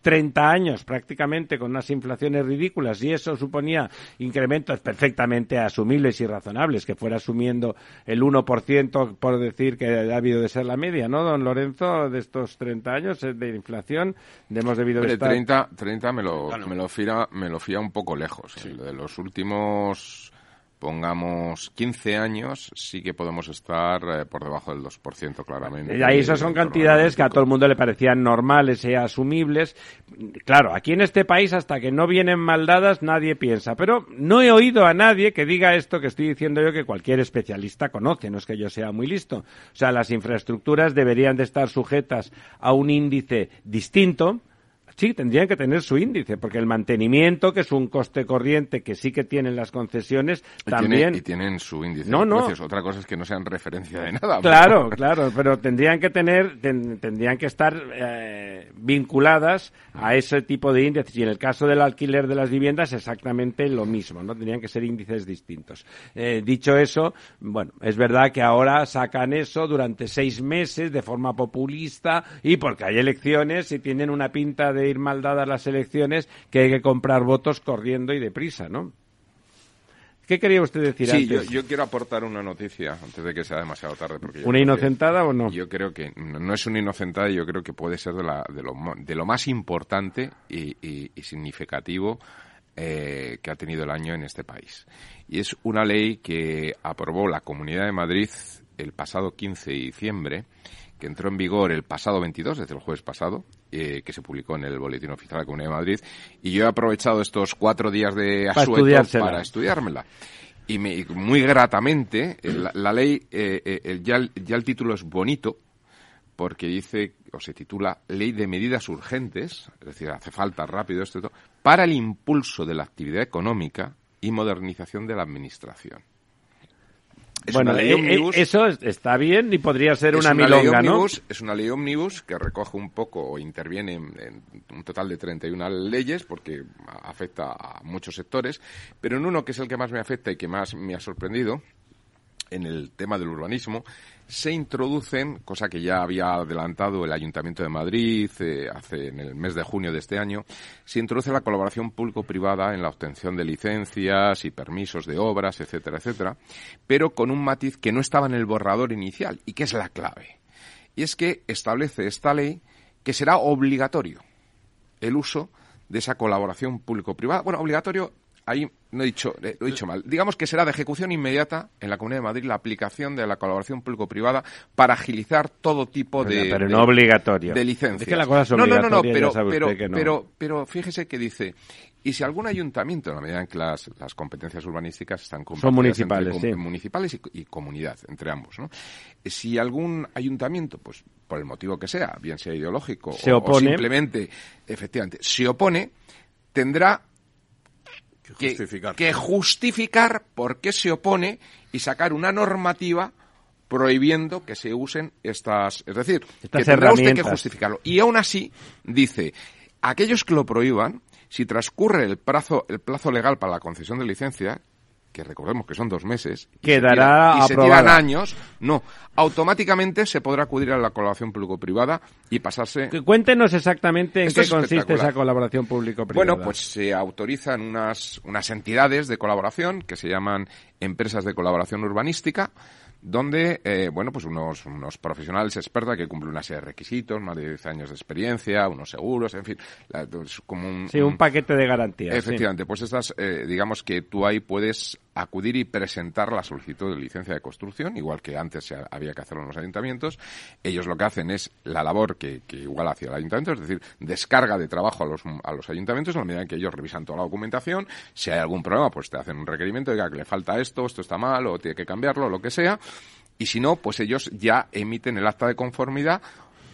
30 años prácticamente con unas inflaciones ridículas y eso suponía incrementos perfectamente asumibles y razonables, que fuera asumiendo el 1% por decir que ha habido de ser la media, ¿no, don Lorenzo, de estos 30 años eh, de inflación? Hemos debido de estar... 30, 30 me lo, me lo fía, me lo fía un poco lejos. El De los últimos, pongamos, 15 años, sí que podemos estar eh, por debajo del 2% claramente. Y ahí esas son cantidades que a 25. todo el mundo le parecían normales y asumibles. Claro, aquí en este país hasta que no vienen mal dadas nadie piensa, pero no he oído a nadie que diga esto que estoy diciendo yo que cualquier especialista conoce, no es que yo sea muy listo. O sea, las infraestructuras deberían de estar sujetas a un índice distinto, Sí, tendrían que tener su índice, porque el mantenimiento, que es un coste corriente que sí que tienen las concesiones, Y tiene- también... y tienen su índice No, de no. precios. Otra cosa es que no sean referencia de nada. Claro, claro, pero tendrían que tener, ten- tendrían que estar eh, vinculadas a ese tipo de índices. Y en el caso del alquiler de las viviendas, exactamente lo mismo, ¿no? Tendrían que ser índices distintos. Eh, dicho eso, bueno, es verdad que ahora sacan eso durante seis meses de forma populista y porque hay elecciones y tienen una pinta de ir mal dadas las elecciones que hay que comprar votos corriendo y deprisa, ¿no? ¿Qué quería usted decir Sí, yo, antes? yo quiero aportar una noticia antes de que sea demasiado tarde. Porque ¿Una que- inocentada o no? Yo creo que no no es una inocentada, yo creo que puede ser de, la- de, lo, de lo más importante y, y- y significativo eh, que ha tenido el año en este país. Y es una ley que aprobó la Comunidad de Madrid el pasado 15 de diciembre, que entró en vigor el pasado 22, desde el jueves pasado, eh, que se publicó en el Boletín Oficial de la Comunidad de Madrid. Y yo he aprovechado estos cuatro días de asueto para estudiármela. Y me- y muy gratamente, eh, la, la ley, eh, eh, el- ya, el- ya el título es bonito, porque dice, o se titula Ley de Medidas Urgentes, es decir, hace falta rápido esto y todo, para el impulso de la actividad económica y modernización de la administración. Es bueno, una ley eh, eh, eso es- está bien y podría ser una, ley milonga, ¿no? Es una ley ómnibus que recoge un poco o interviene en, en un total de 31 leyes porque afecta a muchos sectores, pero en uno que es el que más me afecta y que más me ha sorprendido, en el tema del urbanismo, se introducen, cosa que ya había adelantado el Ayuntamiento de Madrid eh, hace en el mes de junio de este año, se introduce la colaboración público-privada en la obtención de licencias y permisos de obras, etcétera, etcétera, pero con un matiz que no estaba en el borrador inicial y que es la clave. y es que establece esta ley que será obligatorio el uso de esa colaboración público-privada. Bueno, obligatorio ahí no he dicho, eh, lo he dicho mal. Digamos que será de ejecución inmediata en la Comunidad de Madrid la aplicación de la colaboración público-privada para agilizar todo tipo de, pero no obligatorio. de licencias. Es que la cosa es no, no, no, no, obligatoria, pero, pero, usted que no. pero, pero fíjese que dice, y si algún ayuntamiento, en la medida en que las, las competencias urbanísticas están compartidas municipales, entre sí. municipales y, y comunidad, entre ambos, ¿no? Eh, Si algún ayuntamiento, pues por el motivo que sea, bien sea ideológico Se o- simplemente, efectivamente, se opone, tendrá que, justificar. que justificar por qué se opone y sacar una normativa prohibiendo que se usen estas, es decir, Estas que tendrá usted que justificarlo. Y aún así dice, aquellos que lo prohíban, si transcurre el plazo, el plazo legal para la concesión de licencia, que recordemos que son dos meses, y se Quedará tiran- y se tiran años, no, automáticamente se podrá acudir a la colaboración público-privada y pasarse Que Cuéntenos exactamente en Esto qué consiste esa colaboración público-privada. Bueno, pues se autorizan unas, unas entidades de colaboración que se llaman empresas de colaboración urbanística, donde, eh, bueno, pues unos, unos profesionales expertos que cumplen una serie de requisitos, más de 10 años de experiencia, unos seguros, en fin, la- es como un... Sí, un paquete de garantías. sí. Efectivamente, pues estas, eh, digamos que tú ahí puedes acudir y presentar la solicitud de licencia de construcción, igual que antes había que hacerlo en los ayuntamientos. Ellos lo que hacen es la labor que, que igual hacía el ayuntamiento, es decir, descarga de trabajo a los, a los ayuntamientos en la medida en que ellos revisan toda la documentación. Si hay algún problema, pues te hacen un requerimiento, diga que le falta esto, esto está mal, o tiene que cambiarlo, lo que sea. Y si no, pues ellos ya emiten el acta de conformidad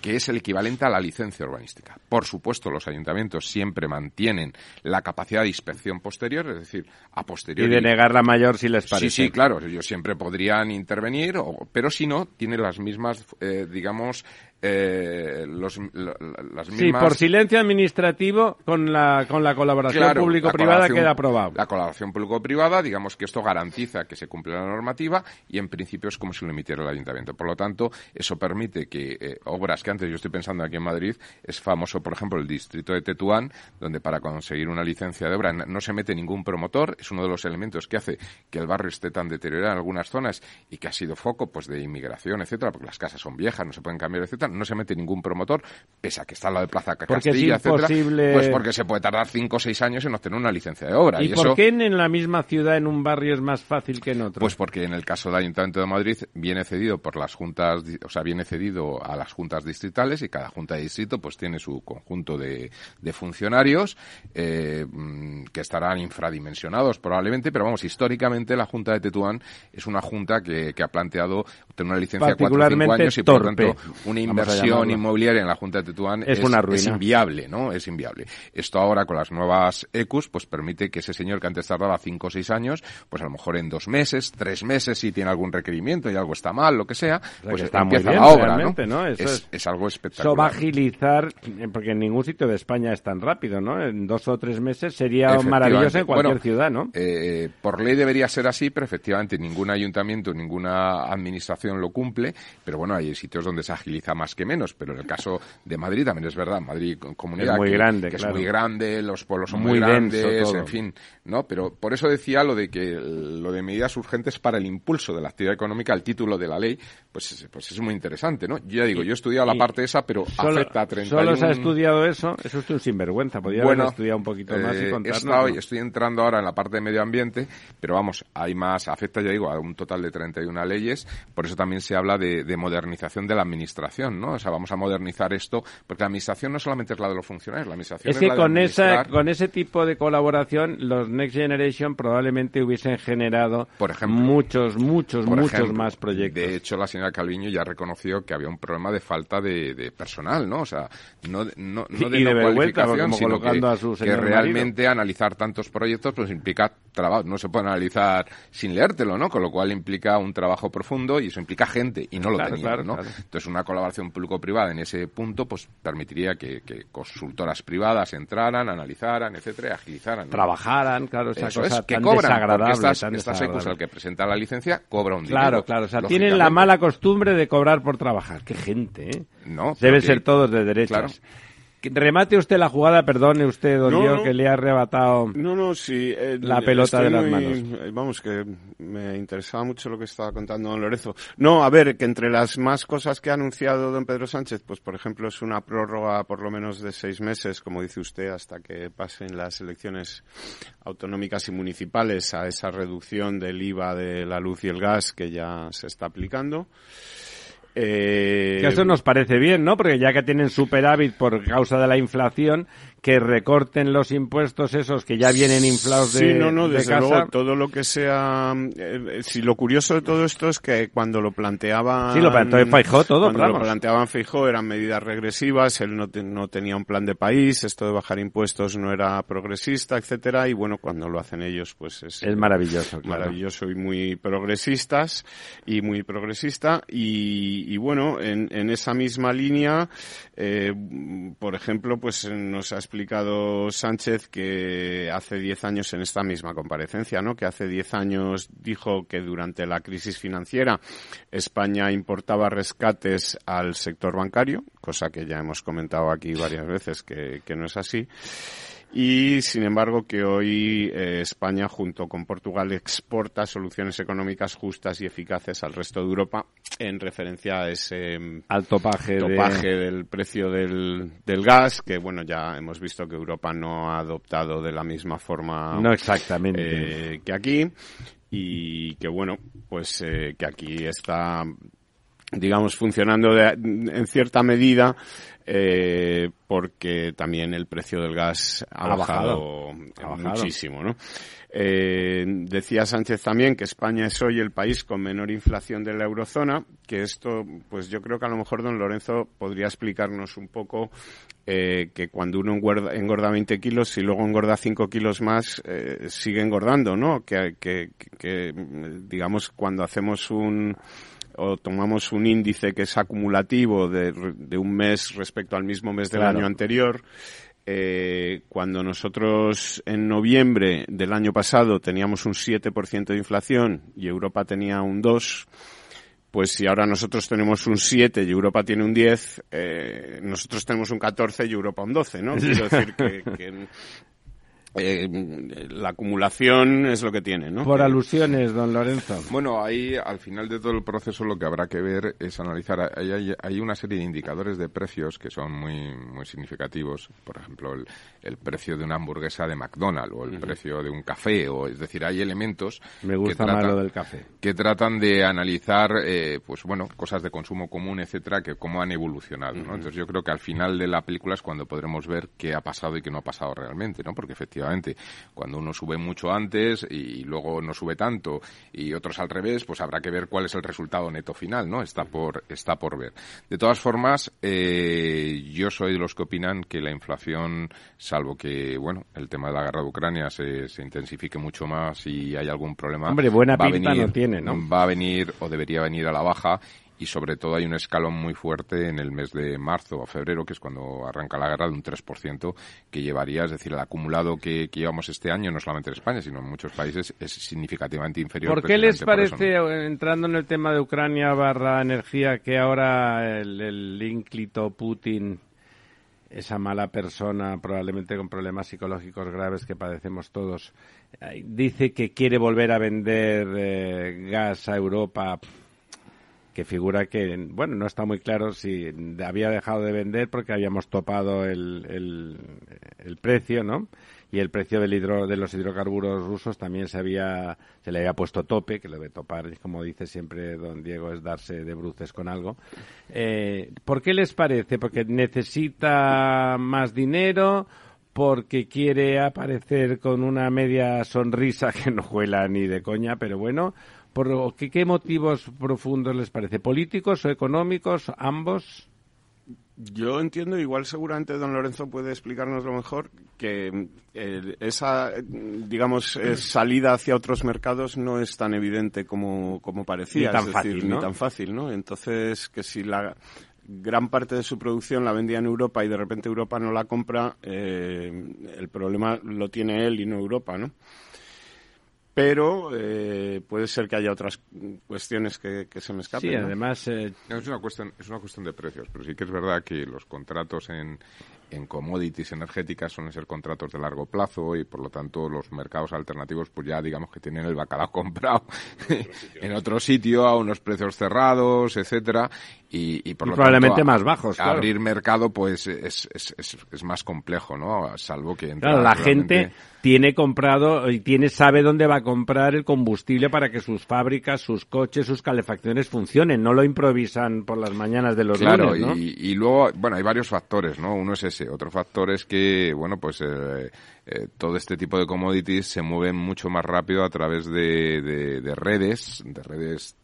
que es el equivalente a la licencia urbanística. Por supuesto, los ayuntamientos siempre mantienen la capacidad de inspección posterior, es decir, a Y posteriori. de negar la mayor si les parece. Sí, sí, claro, ellos siempre podrían intervenir, o- pero si no, tiene las mismas, eh, digamos, eh, los, la- las Sí, mismas... por silencio administrativo con la, con la colaboración Claro, público-privada queda aprobado. La colaboración público-privada, digamos que esto garantiza que se cumple la normativa y en principio es como si lo emitiera el ayuntamiento. Por lo tanto, eso permite que eh, obras que antes yo estoy pensando aquí en Madrid, es famoso, por ejemplo, el distrito de Tetuán, donde para conseguir una licencia de obra no se mete ningún promotor, es uno de los elementos que hace que el barrio esté tan deteriorado en algunas zonas y que ha sido foco pues de inmigración, etcétera, porque las casas son viejas, no se pueden cambiar, etcétera, no se mete ningún promotor, pese a que está al lado de Plaza Castilla, etcétera, imposible- pues porque se puede tardar cinco o seis años en obtener una licencia de obra. ¿Y, Y, por eso, qué en, la misma ciudad, en un barrio, es más fácil que en otro? pues porque en el caso del Ayuntamiento de Madrid viene cedido por las juntas, o sea, viene cedido a las juntas distritales y cada junta de distrito pues tiene su conjunto de, de funcionarios eh, mm, que estarán infradimensionados probablemente, pero vamos, históricamente la Junta de Tetuán es una junta que, que ha planteado tener una licencia de cuatro o cinco Particularmente años y por lo torpe, tanto una a inversión inmobiliaria en la Junta de Tetuán Es una ruina. es inviable, ¿no? Es inviable. Esto ahora con las nuevas ECUs, pues permite que ese señor que antes tardaba cinco o seis años, pues a lo mejor en dos meses, tres meses, si tiene algún requerimiento y algo está mal, lo que sea, sea, pues que está muy empieza bien, la obra, ¿no? ¿no? Eso es, es- algo Eso va a espectacular. agilizar, eh, porque en ningún sitio de España es tan rápido, ¿no? En dos o tres meses sería maravilloso en cualquier Bueno, ciudad, ¿no? eh, por ley debería ser así, pero efectivamente ningún ayuntamiento, ninguna administración lo cumple. Pero bueno, hay sitios donde se agiliza más que menos. Pero en el caso de Madrid también es verdad. Madrid, comunidad Es muy que, grande, que claro. es muy grande, los pueblos son Muy grandes, todo. en fin, ¿no? Pero por eso decía lo de que lo de medidas urgentes para el impulso de la actividad económica, el título de la ley, pues, es- pues es muy interesante, ¿no? Yo ya digo, yo he estudiado la y parte esa, pero Solo, afecta a 31... solo se ha estudiado eso, eso es un sinvergüenza. Podría haber estudiado un poquito más y eh, he contarnos. estado- ¿no? estoy entrando ahora en la parte de medio ambiente, pero vamos, hay más, afecta, ya digo, a un total de 31 leyes, por eso también se habla de, de modernización de la administración, ¿no? O sea, vamos a modernizar esto, porque la administración no solamente es la de los funcionarios, la administración es, Es que la de con, esa, con ese tipo de colaboración, los Next Generation probablemente hubiesen generado Por ejemplo. muchos, muchos, Por muchos ejemplo, más proyectos. De hecho, la señora Calviño ya reconoció que había un problema de falta de, de personal, ¿no? O sea, no, no, no de Y no de cualificación, como sino colocando que, a su que realmente analizar tantos proyectos pues implica trabajo. No se puede analizar sin leértelo, ¿no? Con lo cual implica un trabajo profundo y eso implica gente y no lo Claro, tenía, claro, ¿no? claro. Entonces, una colaboración público-privada en ese punto pues permitiría que, que consultoras privadas entraran, analizaran, etcétera, agilizaran. ¿no? Trabajaran, claro, esa Eso cosa es, que tan cobran, desagradable. estas, tan estas desagradable. El que presenta la licencia, cobra un dinero. Claro, claro. O sea, tienen la mala costumbre de cobrar por trabajar. Qué gente, ¿eh? No, Deben ser todos de derechas. Claro. Remate usted la jugada, perdone usted, don No, no. que le ha arrebatado No, no, sí. eh, la pelota de las muy- manos. eh, Vamos, que me interesaba mucho lo que estaba contando don Lorenzo. No, a ver, que entre las más cosas que ha anunciado don Pedro Sánchez, pues por ejemplo es una prórroga por lo menos de seis meses, como dice usted, hasta que pasen las elecciones autonómicas y municipales a esa reducción del IVA de la luz y el gas que ya se está aplicando. Eh, Que eso nos parece bien, ¿no? Porque ya que tienen superávit por causa de la inflación, que recorten los impuestos esos que ya vienen inflados de, Sí, no, no, de desde casa. luego, todo lo que sea... eh, si lo curioso de todo esto es que cuando lo planteaban... Sí, lo planteó Feijóo todo, Cuando lo planteaban Feijó eran medidas regresivas, él no, te- no tenía un plan de país, esto de bajar impuestos no era progresista, etcétera, y bueno, cuando lo hacen ellos, pues es... Es maravilloso, claro. Maravilloso y muy progresistas, y muy progresista, y, y bueno, en, en esa misma línea, eh, por ejemplo, pues nos ha explicado Sánchez que hace 10 años en esta misma comparecencia, ¿no? Que hace 10 años dijo que durante la crisis financiera España importaba rescates al sector bancario, cosa que ya hemos comentado aquí varias veces que, que no es así. Y, sin embargo, que hoy eh, España, junto con Portugal, exporta soluciones económicas justas y eficaces al resto de Europa en referencia a ese mm, Al topaje, de- topaje del precio del, del gas, que, bueno, ya hemos visto que Europa no ha adoptado de la misma forma No exactamente. eh, que aquí y que, bueno, pues eh, que aquí está digamos, funcionando de- en cierta medida, eh, porque también el precio del gas ha, Ha bajado, bajado. Ha bajado. muchísimo, ¿no? Eh, decía Sánchez también que España es hoy el país con menor inflación de la eurozona, que esto, pues yo creo que a lo mejor don Lorenzo podría explicarnos un poco eh, que cuando uno engorda, engorda 20 kilos y luego engorda 5 kilos más, eh, sigue engordando, ¿no? Que, que, que, digamos, cuando hacemos un o tomamos un índice que es acumulativo de, de un mes respecto al mismo mes del Claro. año anterior, eh, cuando nosotros en noviembre del año pasado teníamos un 7% de inflación y Europa tenía un 2%, pues si ahora nosotros tenemos un 7 y Europa tiene un 10, eh, nosotros tenemos un 14 y Europa un 12, ¿no? (laughs) Quiero decir que, que, eh, la acumulación es lo que tiene, ¿no? Por alusiones, don Lorenzo. Bueno, ahí al final de todo el proceso lo que habrá que ver es analizar. Hay, hay, hay una serie de indicadores de precios que son muy, muy significativos. Por ejemplo, el, el precio de una hamburguesa de McDonald's o el precio de un café. o Es decir, hay elementos Me gusta que más tratan- lo del café. que tratan de analizar, eh, pues bueno, cosas de consumo común, etcétera, que cómo han evolucionado, ¿no? Entonces yo creo que al final de la película es cuando podremos ver qué ha pasado y qué no ha pasado realmente, ¿no? Porque efectivamente, cuando uno sube mucho antes y luego no sube tanto y otros al revés, pues habrá que ver cuál es el resultado neto final, ¿no? Está por, está por ver. De todas formas, eh, yo soy de los que opinan que la inflación, salvo que, bueno, el tema de la guerra de Ucrania se, se intensifique mucho más y hay algún problema. Hombre, buena pinta venir- no tiene, ¿no? va a venir o debería venir a la baja y sobre todo hay un escalón muy fuerte en el mes de marzo o febrero, que es cuando arranca la guerra, de un 3% que llevaría, es decir, el acumulado que, que llevamos este año, no solamente en España, sino en muchos países, es significativamente inferior. ¿Por qué les precisamente por eso, parece, entrando en el tema de Ucrania barra energía, que ahora el, el ínclito Putin, esa mala persona, probablemente con problemas psicológicos graves que padecemos todos, eh, dice que quiere volver a vender eh, gas a Europa? Que figura que, bueno, no está muy claro si había dejado de vender porque habíamos topado el, el, precio, ¿no? Y el precio del hidro, de los hidrocarburos rusos también se había, se le había puesto tope, que lo de topar, como dice siempre don Diego, es darse de bruces con algo. Eh, ¿Por qué les parece? ¿Porque necesita más dinero? porque quiere aparecer con una media sonrisa (laughs) que no juela ni de coña, pero bueno, ¿por qué, qué motivos profundos les parece? ¿Políticos o económicos? ¿Ambos? Yo entiendo, igual seguramente don Lorenzo puede explicarnos lo mejor, que eh, esa, digamos, eh, salida hacia otros mercados no es tan evidente como, como parecía. Ni tan es fácil, decir, ¿no? Ni tan fácil, ¿no? Entonces, que si la gran parte de su producción la vendía en Europa y de repente Europa no la compra, eh, el problema lo tiene él y no Europa, ¿no? Pero eh, puede ser que haya otras cuestiones que, que se me escapen. Sí, ¿no? además... eh, No, es una cuestión es una cuestión de precios pero sí que es verdad que los contratos en en commodities energéticas suelen ser contratos de largo plazo y por lo tanto los mercados alternativos pues ya digamos que tienen el bacalao (laughs) comprado en otro sitio a unos precios cerrados, etcétera y, y por lo probablemente tanto, más bajos. claro. abrir mercado pues es, es, es, es más complejo, ¿no? Salvo que Claro, la realmente- gente tiene comprado y tiene sabe dónde va a comprar el combustible para que sus fábricas, sus coches, sus calefacciones funcionen. No lo improvisan por las mañanas de los Claro, lunes, ¿no? y, y luego, bueno, hay varios factores, ¿no? Uno es ese. Otro factor es que, bueno, pues eh, eh, todo este tipo de commodities se mueven mucho más rápido a través de- de redes, de redes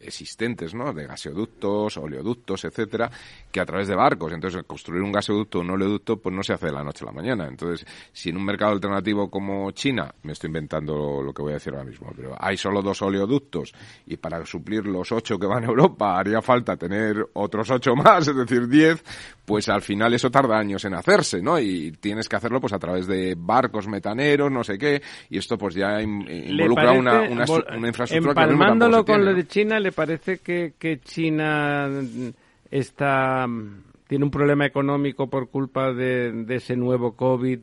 existentes, ¿no? De gaseoductos, oleoductos, etcétera, que a través de barcos. Entonces, construir un gaseoducto o un oleoducto, pues no se hace de la noche a la mañana. Entonces, si en un mercado alternativo como China, me estoy inventando lo que voy a decir ahora mismo, pero hay solo dos oleoductos y para suplir los ocho que van a Europa haría falta tener otros ocho más, es decir, diez, pues al final eso tarda años en hacerse, ¿no? Y tienes que hacerlo pues a través de barcos metaneros, no sé qué, y esto pues ya in- ¿Le involucra una, una, una infraestructura que tampoco se con tiene, lo ¿no? de China, ¿le parece que, que China está mm, tiene un problema económico por culpa de, de ese nuevo COVID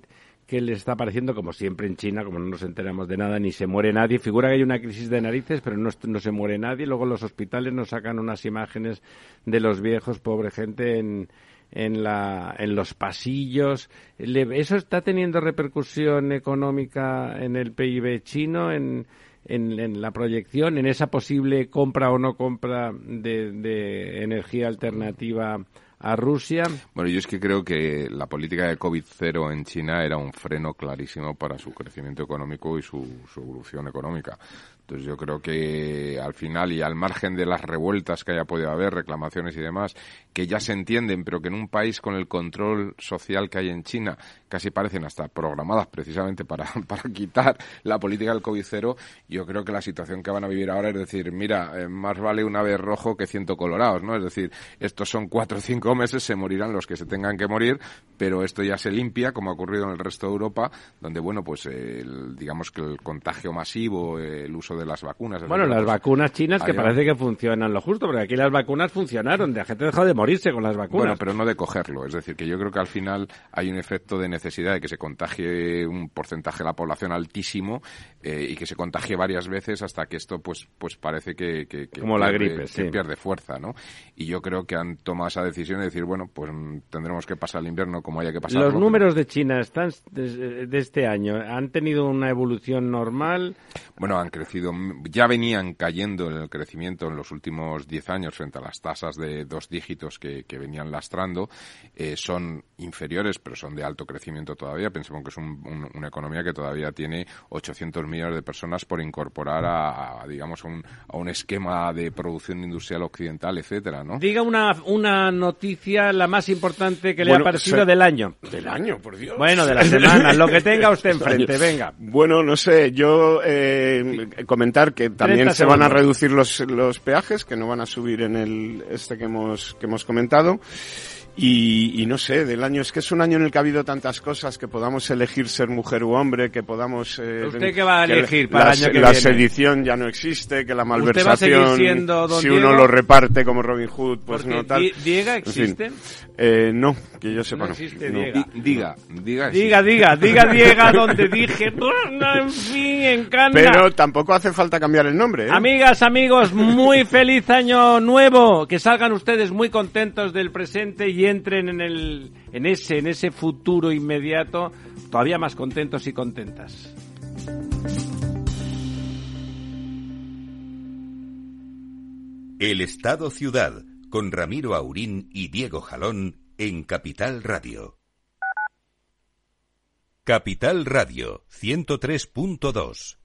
que le está apareciendo, como siempre en China, como no nos enteramos de nada, ni se muere nadie. Figura que hay una crisis de narices, pero no, se muere nadie. Luego los hospitales nos sacan unas imágenes de los viejos, pobre gente, en, en, la, en los pasillos. ¿Eso está teniendo repercusión económica en el PIB chino, en, en, la proyección, en esa posible compra o no compra de, de energía alternativa a Rusia? Bueno, yo es que creo que la política de COVID-0 en China era un freno clarísimo para su crecimiento económico y su, su evolución económica. Entonces yo creo que al final y al margen de las revueltas que haya podido haber, reclamaciones y demás, que ya se entienden, pero que en un país con el control social que hay en China casi parecen hasta programadas precisamente para, (laughs) para quitar la política del COVID-0, yo creo que la situación que van a vivir ahora es decir, mira, eh, más vale un ave rojo que ciento colorados, ¿no? Es decir, estos son cuatro o cinco meses, se morirán los que se tengan que morir, pero esto ya se limpia, como ha ocurrido en el resto de Europa, donde, bueno, pues el- digamos que el contagio masivo, el uso de las vacunas... Bueno, las vacunas chinas que parece que funcionan lo justo, porque aquí las vacunas funcionaron, la gente dejó de morirse con las vacunas. Bueno, pero no de cogerlo. Es decir, que yo creo que al final hay un efecto de necesidad de que se contagie un porcentaje de la población altísimo eh, y que se contagie varias veces hasta que esto, pues, pues parece que, que- que Como la pierde- gripe, que sí. pierde fuerza, ¿no? Y yo creo que han tomado esa decisión de decir, bueno, pues mm, tendremos que pasar el invierno como haya que pasarlo. Los pero- números de China están de, de este año han tenido una evolución normal. Bueno, han crecido, ya venían cayendo en el crecimiento en los últimos 10 años frente a las tasas de dos dígitos que, que venían lastrando. Eh, son inferiores, pero son de alto crecimiento todavía. Pensemos que es un- un- una economía que todavía tiene 800 millones de personas por incorporar a, a, digamos, a un, a un esquema de producción industrial occidental, etcétera, ¿no? Diga una, una noticia, la más importante que le Bueno, ha parecido se- del año. Del año, por Dios. Bueno, de la semana, lo que tenga usted (laughs) enfrente, venga. Bueno, no sé, yo eh, comentar que también 30 se van a reducir los, los peajes, que no van a subir en el este que hemos, que hemos comentado. Y, y no sé, del año, es que es un año en el que ha habido tantas cosas, que podamos elegir ser mujer u hombre, que podamos... eh, ¿Usted qué va a elegir para la, el año que la viene? sedición ya no existe, que la ¿Usted va a malversación, seguir siendo don si Diego? uno lo reparte como Robin Hood, pues Porque no tal. Di- Diega En fin. existe. Eh, no, que yo sepa No existe No. Diega. Di- diga, diga. Diga, diga, diga, (laughs) Diega, donde dije, "Bueno, en fin, en Cana". Pero tampoco hace falta cambiar el nombre, ¿eh? Amigas, amigos, muy feliz año nuevo. Que salgan ustedes muy contentos del presente y entren en el, ese, en ese futuro inmediato, todavía más contentos y contentas. El Estado Ciudad, con Ramiro Aurín y Diego Jalón en Capital Radio. Capital Radio 103.2.